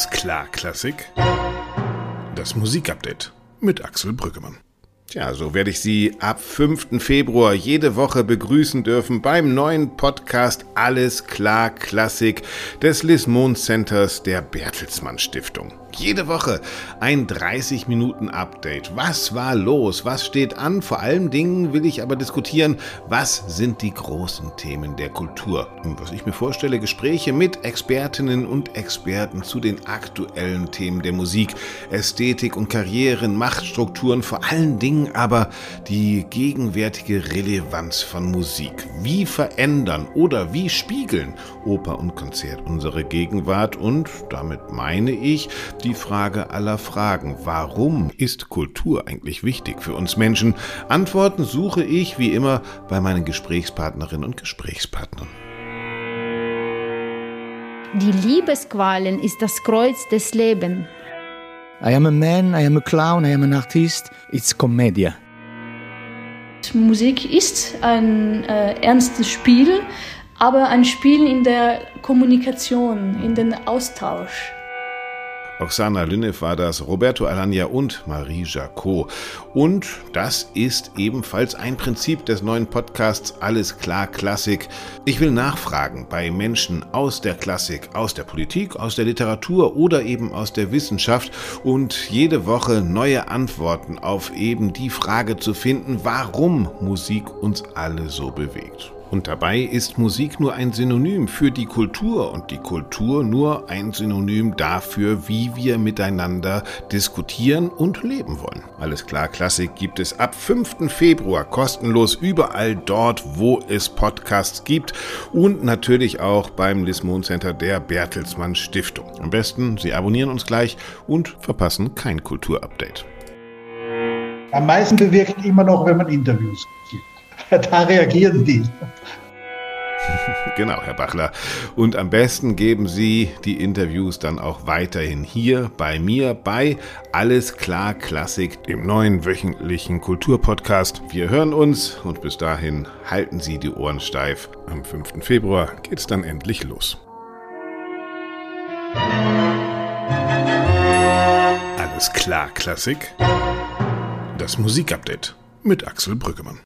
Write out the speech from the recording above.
Alles klar, Klassik. Das Musikupdate mit Axel Brüggemann. Tja, so werde ich Sie ab 5. Februar jede Woche begrüßen dürfen beim neuen Podcast Alles klar Klassik des Lismon Centers der Bertelsmann Stiftung. Jede Woche ein 30 Minuten Update. Was war los? Was steht an? Vor allen Dingen will ich aber diskutieren, was sind die großen Themen der Kultur? Und was ich mir vorstelle, Gespräche mit Expertinnen und Experten zu den aktuellen Themen der Musik, Ästhetik und Karrieren, Machtstrukturen, vor allen Dingen aber die gegenwärtige Relevanz von Musik. Wie verändern oder wie spiegeln Oper und Konzert unsere Gegenwart? Und damit meine ich, die Frage aller Fragen. Warum ist Kultur eigentlich wichtig für uns Menschen? Antworten suche ich wie immer bei meinen Gesprächspartnerinnen und Gesprächspartnern. Die Liebesqualen ist das Kreuz des Lebens. I am a man, I am a clown, I am an artist. It's Commedia. Musik ist ein äh, ernstes Spiel, aber ein Spiel in der Kommunikation, in den Austausch. Oksana Lynnev war das, Roberto Alagna und Marie Jacot. Und das ist ebenfalls ein Prinzip des neuen Podcasts Alles klar Klassik. Ich will nachfragen bei Menschen aus der Klassik, aus der Politik, aus der Literatur oder eben aus der Wissenschaft und jede Woche neue Antworten auf eben die Frage zu finden, warum Musik uns alle so bewegt. Und dabei ist Musik nur ein Synonym für die Kultur und die Kultur nur ein Synonym dafür, wie wir miteinander diskutieren und leben wollen. Alles klar, Klassik gibt es ab 5. Februar kostenlos überall dort, wo es Podcasts gibt und natürlich auch beim Lismon Center der Bertelsmann Stiftung. Am besten, Sie abonnieren uns gleich und verpassen kein Kulturupdate. Am meisten bewirkt immer noch, wenn man Interviews gibt. Da reagieren die. Genau, Herr Bachler. Und am besten geben Sie die Interviews dann auch weiterhin hier bei mir bei Alles klar Klassik, dem neuen wöchentlichen Kulturpodcast. Wir hören uns und bis dahin halten Sie die Ohren steif. Am 5. Februar geht's dann endlich los. Alles klar Klassik. Das Musikupdate mit Axel Brüggemann.